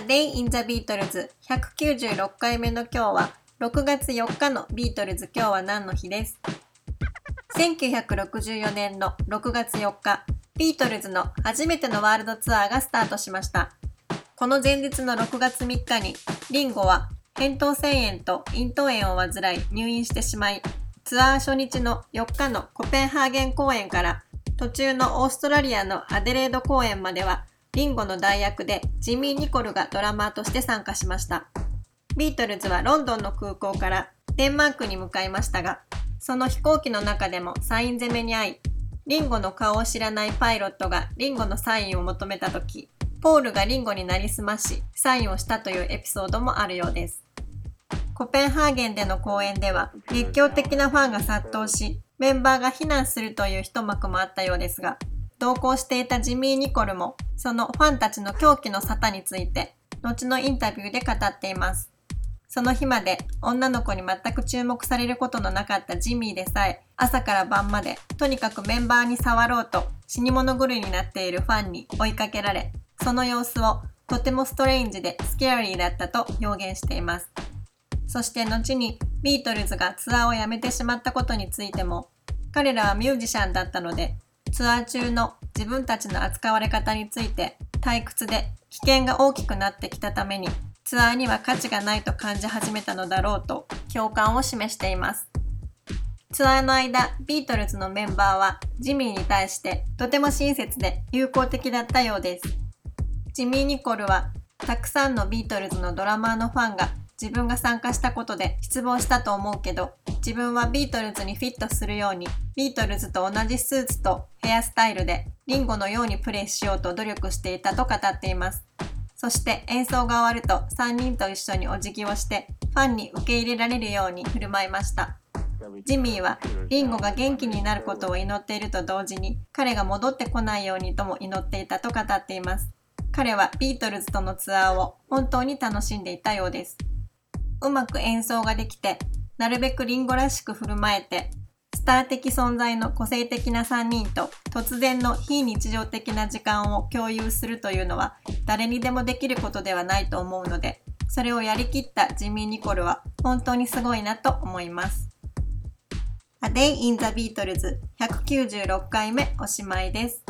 A Day in the Beatles 196回目の今日は6月4日のビートルズ。今日は何の日です？1964年の6月4日ビートルズの初めてのワールドツアーがスタートしました。この前日の6月3日にリンゴは扁桃腺炎と咽頭炎を患い入院してしまいツアー初日の4日のコペンハーゲン公演から途中のオーストラリアのアデレード公演まではリンゴの代役でジミー・ニコルがドラマーとして参加しました。ビートルズはロンドンの空港からデンマークに向かいましたが、その飛行機の中でもサイン攻めに遭い、リンゴの顔を知らないパイロットがリンゴのサインを求めた時、ポールがリンゴになりすまし、サインをしたというエピソードもあるようです。コペンハーゲンでの公演では熱狂的なファンが殺到し、メンバーが避難するという一幕もあったようですが、同行していたジミー・ニコルも、そのファンたちの狂気の沙汰について、後のインタビューで語っています。その日まで女の子に全く注目されることのなかったジミーでさえ、朝から晩までとにかくメンバーに触ろうと死に物狂いになっているファンに追いかけられ、その様子をとてもストレインジでスケアリーだったと表現しています。そして後にビートルズがツアーをやめてしまったことについても、彼らはミュージシャンだったのでツアー中の自分たちの扱われ方について退屈で危険が大きくなってきたためにツアーには価値がないと感じ始めたのだろうと共感を示しています。ツアーの間、ビートルズのメンバーはジミーに対してとても親切で友好的だったようです。ジミー・ニコルはたくさんのビートルズのドラマーのファンが自分が参加したことで失望したと思うけど自分はビートルズにフィットするようにビートルズと同じスーツとヘアスタイルでリンゴのようにプレイしようと努力していたと語っています。そして演奏が終わると3人と一緒にお辞儀をしてファンに受け入れられるように振る舞いました。ジミーはリンゴが元気になることを祈っていると同時に彼が戻ってこないようにとも祈っていたと語っています。彼はビートルズとのツアーを本当に楽しんでいたようです。うまく演奏ができてなるべくリンゴらしく振る舞えて、スター的存在の個性的な3人と突然の非日常的な時間を共有するというのは誰にでもできることではないと思うので、それをやりきったジミー・ニコルは本当にすごいなと思います。A Day in the Beatles 196回目おしまいです。